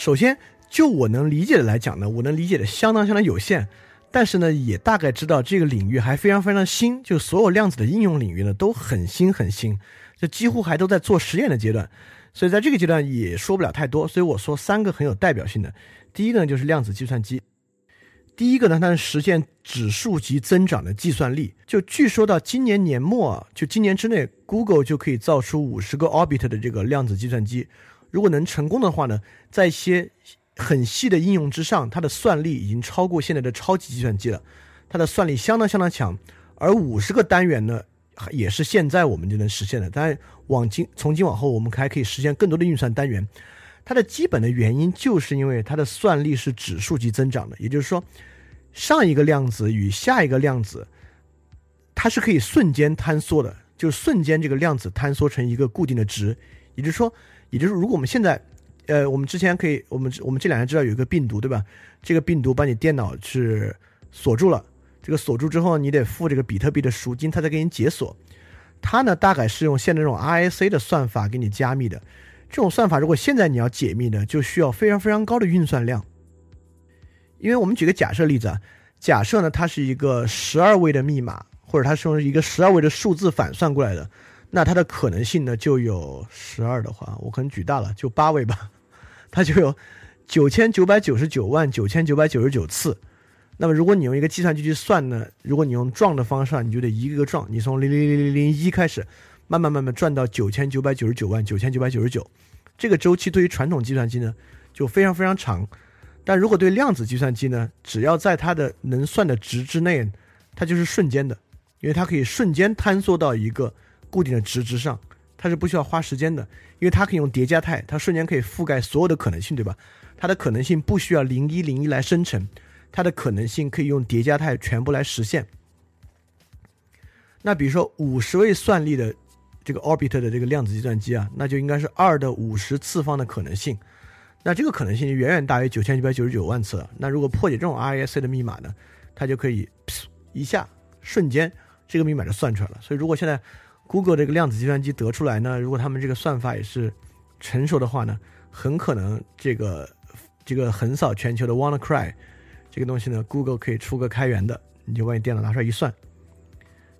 首先，就我能理解的来讲呢，我能理解的相当相当有限，但是呢，也大概知道这个领域还非常非常新，就所有量子的应用领域呢都很新很新，就几乎还都在做实验的阶段，所以在这个阶段也说不了太多，所以我说三个很有代表性的，第一个呢就是量子计算机。第一个呢，它是实现指数级增长的计算力。就据说到今年年末，就今年之内，Google 就可以造出五十个 Orbit 的这个量子计算机。如果能成功的话呢，在一些很细的应用之上，它的算力已经超过现在的超级计算机了。它的算力相当相当强，而五十个单元呢，也是现在我们就能实现的。当然，往今从今往后，我们还可以实现更多的运算单元。它的基本的原因就是因为它的算力是指数级增长的，也就是说。上一个量子与下一个量子，它是可以瞬间坍缩的，就是瞬间这个量子坍缩成一个固定的值。也就是说，也就是如果我们现在，呃，我们之前可以，我们我们这两天知道有一个病毒，对吧？这个病毒把你电脑是锁住了，这个锁住之后，你得付这个比特币的赎金，它才给你解锁。它呢，大概是用现在这种 RSA 的算法给你加密的。这种算法如果现在你要解密呢，就需要非常非常高的运算量。因为我们举个假设例子啊，假设呢它是一个十二位的密码，或者它是用一个十二位的数字反算过来的，那它的可能性呢就有十二的话，我可能举大了，就八位吧，它就有九千九百九十九万九千九百九十九次。那么如果你用一个计算机去算呢，如果你用撞的方式，你就得一个个撞，你从零零零零零一开始，慢慢慢慢转到九千九百九十九万九千九百九十九，这个周期对于传统计算机呢就非常非常长。但如果对量子计算机呢，只要在它的能算的值之内，它就是瞬间的，因为它可以瞬间坍缩到一个固定的值之上，它是不需要花时间的，因为它可以用叠加态，它瞬间可以覆盖所有的可能性，对吧？它的可能性不需要零一零一来生成，它的可能性可以用叠加态全部来实现。那比如说五十位算力的这个 orbit 的这个量子计算机啊，那就应该是二的五十次方的可能性。那这个可能性远远大于九千九百九十九万次了。那如果破解这种 RSA 的密码呢，它就可以一下瞬间这个密码就算出来了。所以如果现在 Google 这个量子计算机得出来呢，如果他们这个算法也是成熟的话呢，很可能这个这个横扫全球的 WannaCry 这个东西呢，Google 可以出个开源的，你就把你电脑拿出来一算。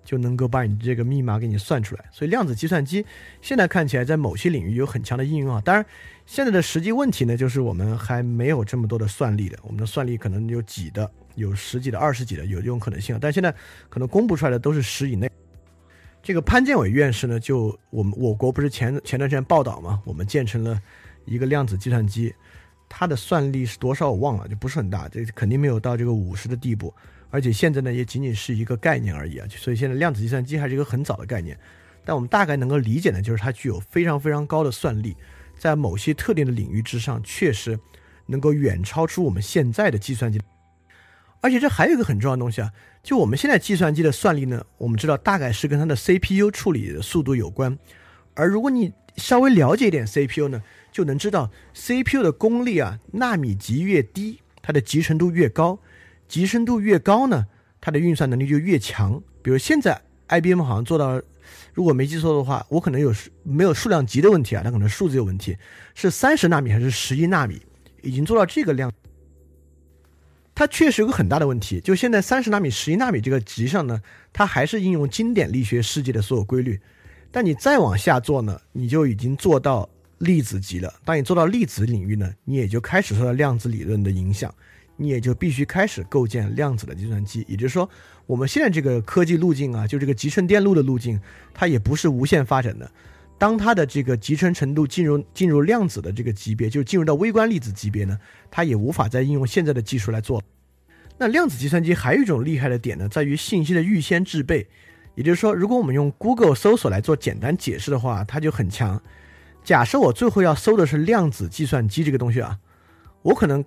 就能够把你这个密码给你算出来，所以量子计算机现在看起来在某些领域有很强的应用啊。当然，现在的实际问题呢，就是我们还没有这么多的算力的，我们的算力可能有几的，有十几的、二十几的，有这种可能性啊。但现在可能公布出来的都是十以内。这个潘建伟院士呢，就我们我国不是前前段时间报道嘛，我们建成了一个量子计算机，它的算力是多少我忘了，就不是很大，这肯定没有到这个五十的地步。而且现在呢，也仅仅是一个概念而已啊，所以现在量子计算机还是一个很早的概念。但我们大概能够理解呢，就是它具有非常非常高的算力，在某些特定的领域之上，确实能够远超出我们现在的计算机。而且这还有一个很重要的东西啊，就我们现在计算机的算力呢，我们知道大概是跟它的 CPU 处理的速度有关。而如果你稍微了解一点 CPU 呢，就能知道 CPU 的功率啊，纳米级越低，它的集成度越高。集成度越高呢，它的运算能力就越强。比如现在 IBM 好像做到，如果没记错的话，我可能有没有数量级的问题啊？它可能数字有问题，是三十纳米还是十一纳米？已经做到这个量，它确实有个很大的问题。就现在三十纳米、十一纳米这个级上呢，它还是应用经典力学世界的所有规律。但你再往下做呢，你就已经做到粒子级了。当你做到粒子领域呢，你也就开始受到量子理论的影响。你也就必须开始构建量子的计算机，也就是说，我们现在这个科技路径啊，就这个集成电路的路径，它也不是无限发展的。当它的这个集成程度进入进入量子的这个级别，就进入到微观粒子级别呢，它也无法再应用现在的技术来做。那量子计算机还有一种厉害的点呢，在于信息的预先制备，也就是说，如果我们用 Google 搜索来做简单解释的话，它就很强。假设我最后要搜的是量子计算机这个东西啊，我可能。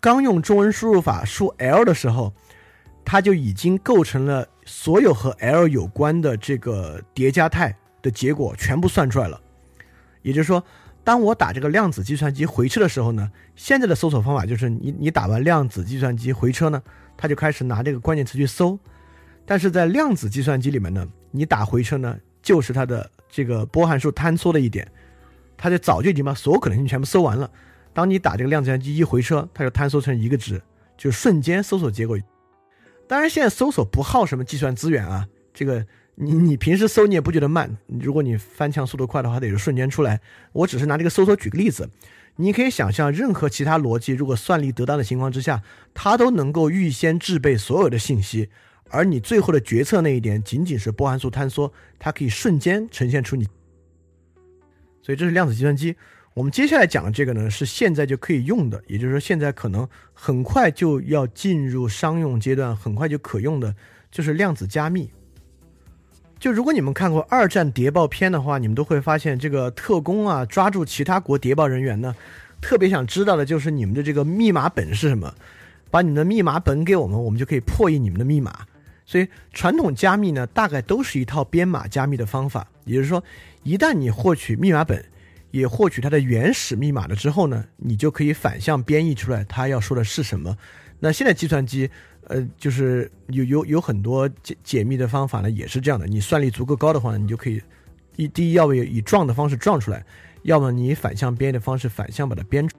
刚用中文输入法输 L 的时候，它就已经构成了所有和 L 有关的这个叠加态的结果全部算出来了。也就是说，当我打这个量子计算机回车的时候呢，现在的搜索方法就是你你打完量子计算机回车呢，它就开始拿这个关键词去搜。但是在量子计算机里面呢，你打回车呢，就是它的这个波函数坍缩的一点，它就早就已经把所有可能性全部搜完了。当你打这个量子计算机一回车，它就坍缩成一个值，就瞬间搜索结果。当然，现在搜索不耗什么计算资源啊，这个你你平时搜你也不觉得慢，如果你翻墙速度快的话，得是瞬间出来。我只是拿这个搜索举个例子，你可以想象，任何其他逻辑如果算力得当的情况之下，它都能够预先制备所有的信息，而你最后的决策那一点仅仅是波函数坍缩，它可以瞬间呈现出你。所以这是量子计算机。我们接下来讲的这个呢，是现在就可以用的，也就是说，现在可能很快就要进入商用阶段，很快就可用的，就是量子加密。就如果你们看过二战谍报片的话，你们都会发现，这个特工啊，抓住其他国谍报人员呢，特别想知道的就是你们的这个密码本是什么，把你们的密码本给我们，我们就可以破译你们的密码。所以，传统加密呢，大概都是一套编码加密的方法，也就是说，一旦你获取密码本。也获取它的原始密码了之后呢，你就可以反向编译出来它要说的是什么。那现在计算机，呃，就是有有有很多解解密的方法呢，也是这样的。你算力足够高的话，你就可以一第一要么以撞的方式撞出来，要么你反向编译的方式反向把它编出。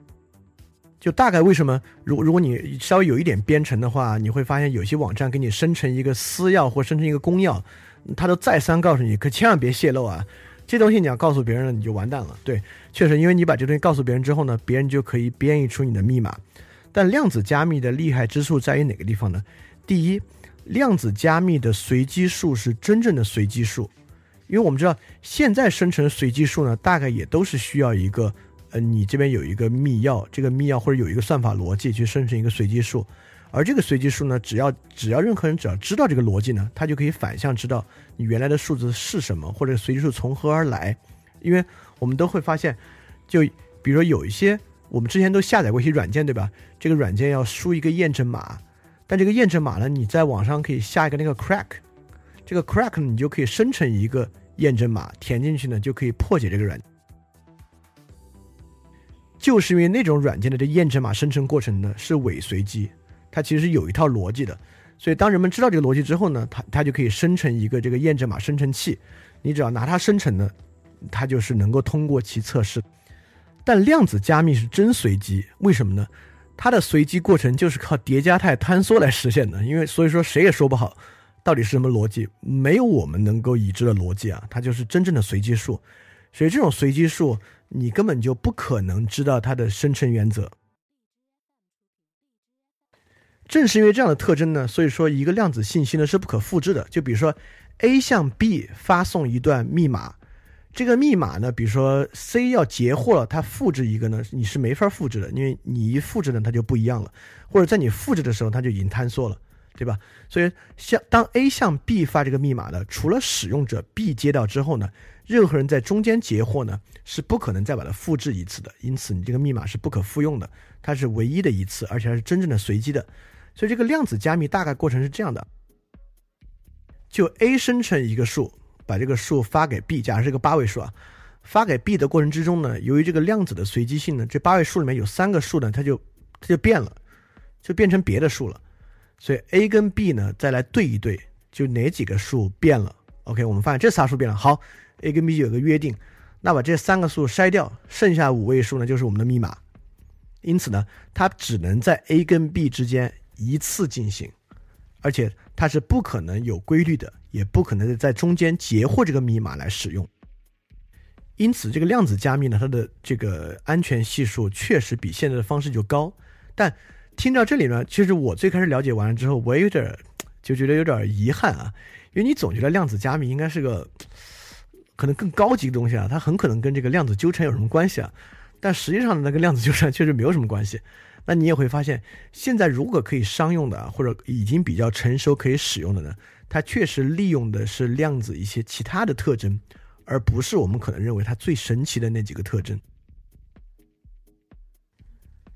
就大概为什么，如如果你稍微有一点编程的话，你会发现有些网站给你生成一个私钥或生成一个公钥，它都再三告诉你，可千万别泄露啊。这东西你要告诉别人了，你就完蛋了。对，确实，因为你把这东西告诉别人之后呢，别人就可以编译出你的密码。但量子加密的厉害之处在于哪个地方呢？第一，量子加密的随机数是真正的随机数，因为我们知道现在生成随机数呢，大概也都是需要一个，呃，你这边有一个密钥，这个密钥或者有一个算法逻辑去生成一个随机数。而这个随机数呢，只要只要任何人只要知道这个逻辑呢，他就可以反向知道你原来的数字是什么，或者随机数从何而来。因为我们都会发现，就比如说有一些我们之前都下载过一些软件，对吧？这个软件要输一个验证码，但这个验证码呢，你在网上可以下一个那个 crack，这个 crack 呢，你就可以生成一个验证码，填进去呢，就可以破解这个软。就是因为那种软件的这验证码生成过程呢是伪随机。它其实有一套逻辑的，所以当人们知道这个逻辑之后呢，它它就可以生成一个这个验证码生成器，你只要拿它生成呢，它就是能够通过其测试。但量子加密是真随机，为什么呢？它的随机过程就是靠叠加态坍缩来实现的，因为所以说谁也说不好到底是什么逻辑，没有我们能够已知的逻辑啊，它就是真正的随机数，所以这种随机数你根本就不可能知道它的生成原则。正是因为这样的特征呢，所以说一个量子信息呢是不可复制的。就比如说，A 向 B 发送一段密码，这个密码呢，比如说 C 要截获了，它复制一个呢，你是没法复制的，因为你一复制呢，它就不一样了，或者在你复制的时候，它就已经坍缩了，对吧？所以，向当 A 向 B 发这个密码呢，除了使用者 B 接到之后呢，任何人在中间截获呢，是不可能再把它复制一次的。因此，你这个密码是不可复用的，它是唯一的一次，而且还是真正的随机的。所以这个量子加密大概过程是这样的：就 A 生成一个数，把这个数发给 B，假设是个八位数啊，发给 B 的过程之中呢，由于这个量子的随机性呢，这八位数里面有三个数呢，它就它就变了，就变成别的数了。所以 A 跟 B 呢再来对一对，就哪几个数变了？OK，我们发现这仨数变了。好，A 跟 B 有个约定，那把这三个数筛掉，剩下五位数呢就是我们的密码。因此呢，它只能在 A 跟 B 之间。一次进行，而且它是不可能有规律的，也不可能在中间截获这个密码来使用。因此，这个量子加密呢，它的这个安全系数确实比现在的方式就高。但听到这里呢，其实我最开始了解完了之后，我也有点就觉得有点遗憾啊，因为你总觉得量子加密应该是个可能更高级的东西啊，它很可能跟这个量子纠缠有什么关系啊？但实际上，那个量子纠缠确实没有什么关系。那你也会发现，现在如果可以商用的啊，或者已经比较成熟可以使用的呢，它确实利用的是量子一些其他的特征，而不是我们可能认为它最神奇的那几个特征。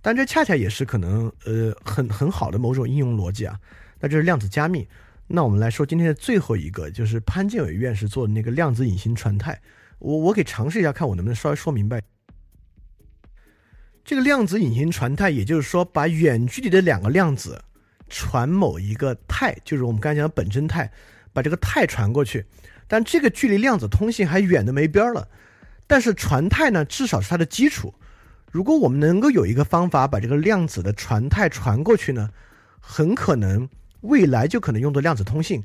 但这恰恰也是可能呃很很好的某种应用逻辑啊。那这是量子加密。那我们来说今天的最后一个，就是潘建伟院士做的那个量子隐形传态。我我给尝试一下，看我能不能稍微说明白。这个量子隐形传态，也就是说，把远距离的两个量子传某一个态，就是我们刚才讲的本真态，把这个态传过去。但这个距离量子通信还远的没边儿了。但是传态呢，至少是它的基础。如果我们能够有一个方法把这个量子的传态传过去呢，很可能未来就可能用作量子通信。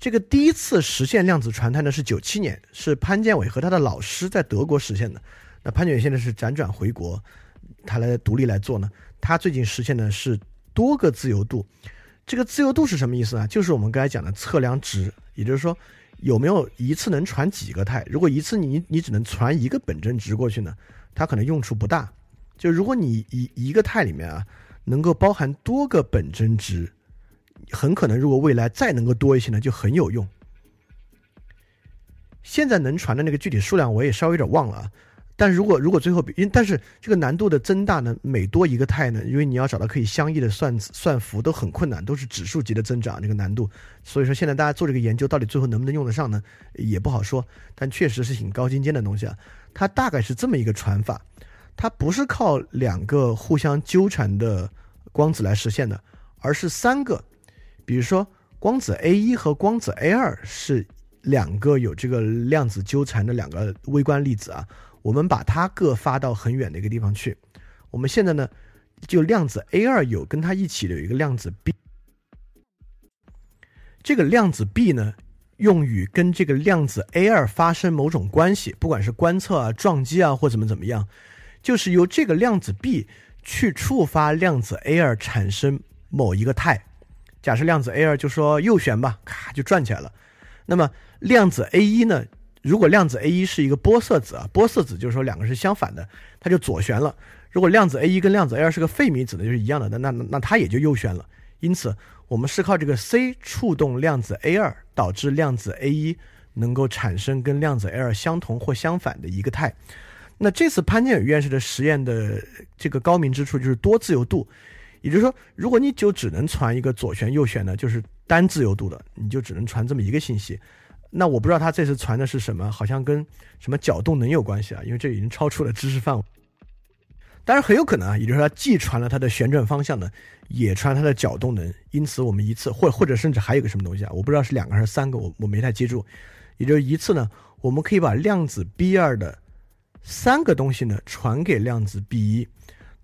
这个第一次实现量子传态呢是九七年，是潘建伟和他的老师在德国实现的。那潘建伟现在是辗转回国，他来独立来做呢。他最近实现的是多个自由度。这个自由度是什么意思呢？就是我们刚才讲的测量值，也就是说有没有一次能传几个态。如果一次你你只能传一个本真值过去呢，它可能用处不大。就如果你一一个态里面啊，能够包含多个本真值，很可能如果未来再能够多一些呢，就很有用。现在能传的那个具体数量我也稍微有点忘了啊，但如果如果最后比因但是这个难度的增大呢，每多一个态呢，因为你要找到可以相异的算算符都很困难，都是指数级的增长这个难度，所以说现在大家做这个研究到底最后能不能用得上呢，也不好说，但确实是挺高精尖的东西啊，它大概是这么一个传法。它不是靠两个互相纠缠的光子来实现的，而是三个。比如说，光子 A 一和光子 A 二是两个有这个量子纠缠的两个微观粒子啊。我们把它各发到很远的一个地方去。我们现在呢，就量子 A 二有跟它一起的有一个量子 B。这个量子 B 呢，用于跟这个量子 A 二发生某种关系，不管是观测啊、撞击啊或怎么怎么样。就是由这个量子 B 去触发量子 A 二产生某一个态，假设量子 A 二就说右旋吧，咔就转起来了。那么量子 A 一呢？如果量子 A 一是一个玻色子啊，玻色子就是说两个是相反的，它就左旋了。如果量子 A 一跟量子 A 二是个费米子呢，就是一样的，那那那它也就右旋了。因此，我们是靠这个 C 触动量子 A 二，导致量子 A 一能够产生跟量子 A 二相同或相反的一个态。那这次潘建宇院士的实验的这个高明之处就是多自由度，也就是说，如果你就只能传一个左旋右旋的，就是单自由度的，你就只能传这么一个信息。那我不知道他这次传的是什么，好像跟什么角动能有关系啊？因为这已经超出了知识范围。当然很有可能啊，也就是说，既传了它的旋转方向呢，也传它的角动能。因此，我们一次或或者甚至还有个什么东西啊？我不知道是两个还是三个，我我没太记住。也就是一次呢，我们可以把量子 B 二的。三个东西呢传给量子 B 一，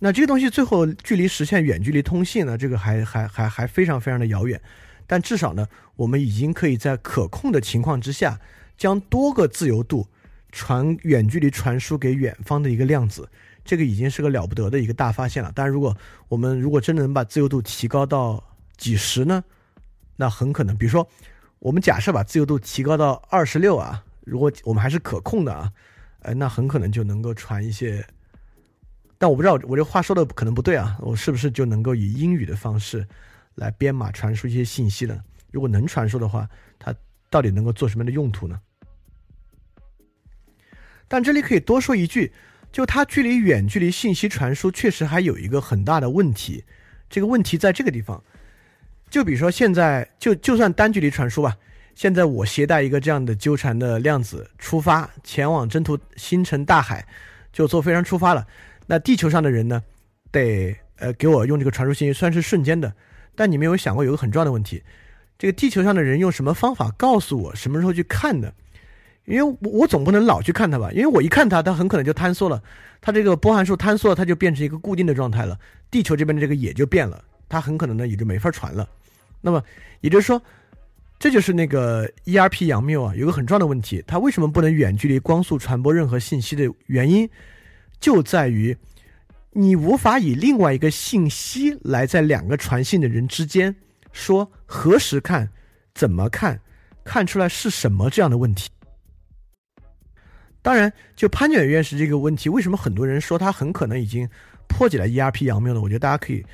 那这个东西最后距离实现远距离通信呢，这个还还还还非常非常的遥远。但至少呢，我们已经可以在可控的情况之下，将多个自由度传远距离传输给远方的一个量子，这个已经是个了不得的一个大发现了。当然，如果我们如果真的能把自由度提高到几十呢，那很可能，比如说我们假设把自由度提高到二十六啊，如果我们还是可控的啊。哎，那很可能就能够传一些，但我不知道我这话说的可能不对啊，我是不是就能够以英语的方式来编码传输一些信息的？如果能传输的话，它到底能够做什么样的用途呢？但这里可以多说一句，就它距离远距离信息传输确实还有一个很大的问题，这个问题在这个地方，就比如说现在就就算单距离传输吧。现在我携带一个这样的纠缠的量子出发，前往征途星辰大海，就坐飞船出发了。那地球上的人呢，得呃给我用这个传输信息，算是瞬间的。但你没有想过有个很重要的问题，这个地球上的人用什么方法告诉我什么时候去看的？因为我我总不能老去看它吧，因为我一看它，它很可能就坍缩了，它这个波函数坍缩了，它就变成一个固定的状态了。地球这边的这个也就变了，它很可能呢也就没法传了。那么也就是说。这就是那个 ERP 杨谬啊，有个很重要的问题，它为什么不能远距离光速传播任何信息的原因，就在于你无法以另外一个信息来在两个传信的人之间说何时看、怎么看、看出来是什么这样的问题。当然，就潘卷院士这个问题，为什么很多人说他很可能已经破解了 ERP 杨谬呢？我觉得大家可以。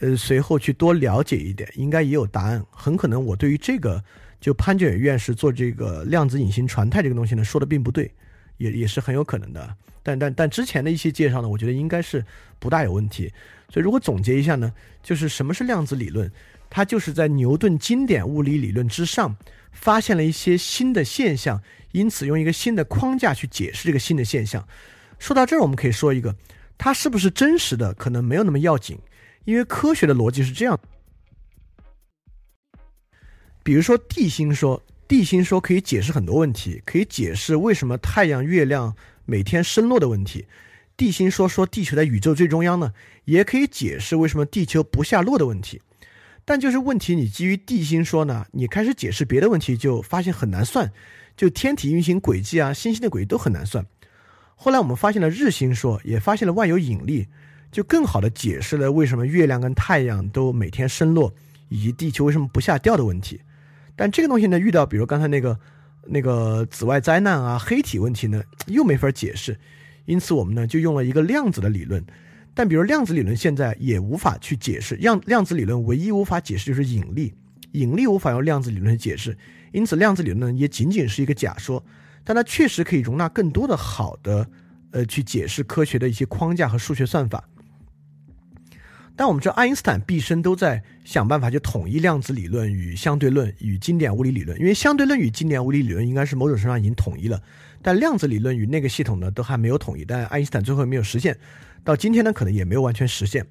呃，随后去多了解一点，应该也有答案。很可能我对于这个，就潘建远院士做这个量子隐形传态这个东西呢，说的并不对，也也是很有可能的。但但但之前的一些介绍呢，我觉得应该是不大有问题。所以如果总结一下呢，就是什么是量子理论？它就是在牛顿经典物理理论之上，发现了一些新的现象，因此用一个新的框架去解释这个新的现象。说到这儿，我们可以说一个，它是不是真实的，可能没有那么要紧。因为科学的逻辑是这样，比如说地心说，地心说可以解释很多问题，可以解释为什么太阳、月亮每天升落的问题。地心说说地球在宇宙最中央呢，也可以解释为什么地球不下落的问题。但就是问题，你基于地心说呢，你开始解释别的问题，就发现很难算，就天体运行轨迹啊、星星的轨迹都很难算。后来我们发现了日心说，也发现了万有引力，就更好的解释了为什么月亮跟太阳都每天升落，以及地球为什么不下掉的问题。但这个东西呢，遇到比如刚才那个那个紫外灾难啊、黑体问题呢，又没法解释。因此我们呢就用了一个量子的理论。但比如量子理论现在也无法去解释，量量子理论唯一无法解释就是引力，引力无法用量子理论解释，因此量子理论也仅仅是一个假说，但它确实可以容纳更多的好的，呃，去解释科学的一些框架和数学算法。但我们知道爱因斯坦毕生都在想办法去统一量子理论与相对论与经典物理理论，因为相对论与经典物理理论应该是某种程度上已经统一了，但量子理论与那个系统呢都还没有统一，但爱因斯坦最后没有实现。到今天呢，可能也没有完全实现，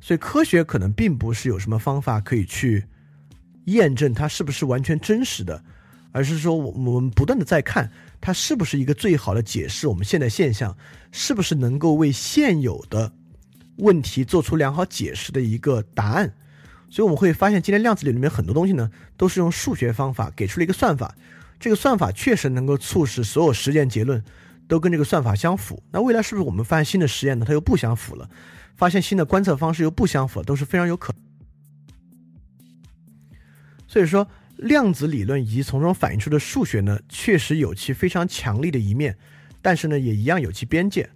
所以科学可能并不是有什么方法可以去验证它是不是完全真实的，而是说我我们不断的在看它是不是一个最好的解释我们现在现象，是不是能够为现有的问题做出良好解释的一个答案。所以我们会发现，今天量子理论里面很多东西呢，都是用数学方法给出了一个算法，这个算法确实能够促使所有实验结论。都跟这个算法相符，那未来是不是我们发现新的实验呢？它又不相符了，发现新的观测方式又不相符，都是非常有可。所以说，量子理论以及从中反映出的数学呢，确实有其非常强力的一面，但是呢，也一样有其边界。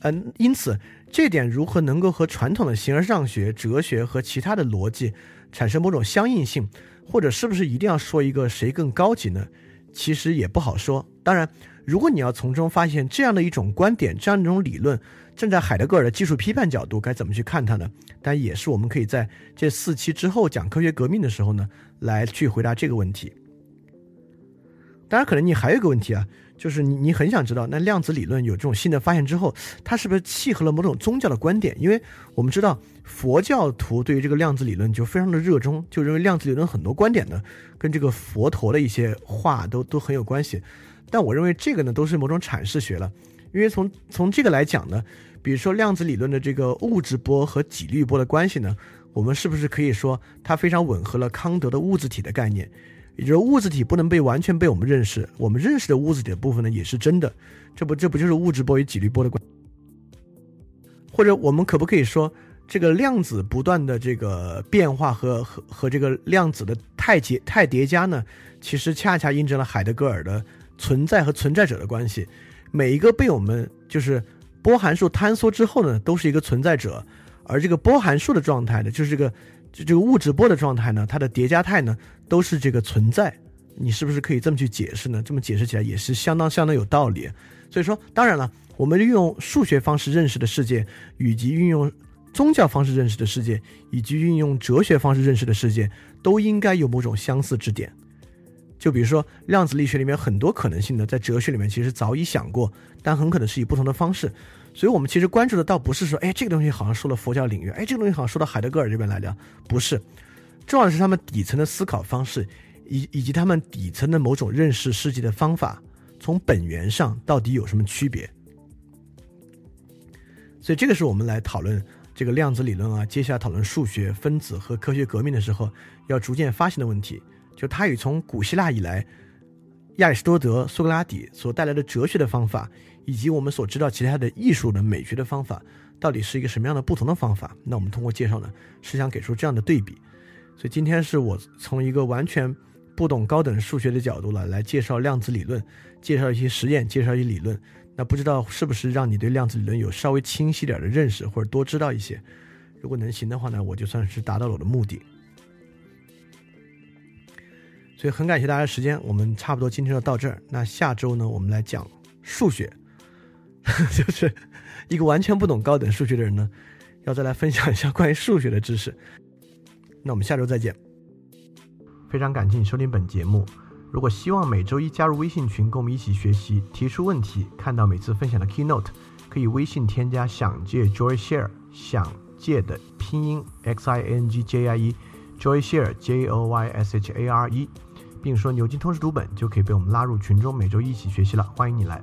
嗯，因此这点如何能够和传统的形而上学、哲学和其他的逻辑产生某种相应性，或者是不是一定要说一个谁更高级呢？其实也不好说。当然。如果你要从中发现这样的一种观点，这样一种理论，站在海德格尔的技术批判角度，该怎么去看它呢？但也是我们可以在这四期之后讲科学革命的时候呢，来去回答这个问题。当然，可能你还有一个问题啊，就是你你很想知道，那量子理论有这种新的发现之后，它是不是契合了某种宗教的观点？因为我们知道佛教徒对于这个量子理论就非常的热衷，就认为量子理论很多观点呢，跟这个佛陀的一些话都都很有关系。但我认为这个呢都是某种阐释学了，因为从从这个来讲呢，比如说量子理论的这个物质波和几率波的关系呢，我们是不是可以说它非常吻合了康德的物质体的概念？也就是物质体不能被完全被我们认识，我们认识的物质体的部分呢也是真的，这不这不就是物质波与几率波的关？或者我们可不可以说，这个量子不断的这个变化和和和这个量子的太结太叠加呢，其实恰恰印证了海德格尔的。存在和存在者的关系，每一个被我们就是波函数坍缩之后呢，都是一个存在者，而这个波函数的状态呢，就是这个就这个物质波的状态呢，它的叠加态呢，都是这个存在。你是不是可以这么去解释呢？这么解释起来也是相当相当有道理。所以说，当然了，我们运用数学方式认识的世界，以及运用宗教方式认识的世界，以及运用哲学方式认识的世界，都应该有某种相似之点。就比如说量子力学里面很多可能性呢，在哲学里面其实早已想过，但很可能是以不同的方式。所以我们其实关注的倒不是说，哎，这个东西好像说了佛教领域，哎，这个东西好像说到海德格尔这边来的，不是。重要的是他们底层的思考方式，以以及他们底层的某种认识世界的方法，从本源上到底有什么区别。所以这个是我们来讨论这个量子理论啊，接下来讨论数学、分子和科学革命的时候，要逐渐发现的问题。就它与从古希腊以来，亚里士多德、苏格拉底所带来的哲学的方法，以及我们所知道其他的艺术的美学的方法，到底是一个什么样的不同的方法？那我们通过介绍呢，是想给出这样的对比。所以今天是我从一个完全不懂高等数学的角度了，来介绍量子理论，介绍一些实验，介绍一些理论。那不知道是不是让你对量子理论有稍微清晰点的认识，或者多知道一些？如果能行的话呢，我就算是达到了我的目的。所以很感谢大家的时间，我们差不多今天就到这儿。那下周呢，我们来讲数学，就是一个完全不懂高等数学的人呢，要再来分享一下关于数学的知识。那我们下周再见。非常感谢你收听本节目。如果希望每周一加入微信群，跟我们一起学习，提出问题，看到每次分享的 keynote，可以微信添加想借 Joy Share，想借的拼音 x i n g j i e，Joy Share J o y s h a r e。并说牛津通识读本就可以被我们拉入群中，每周一起学习了。欢迎你来。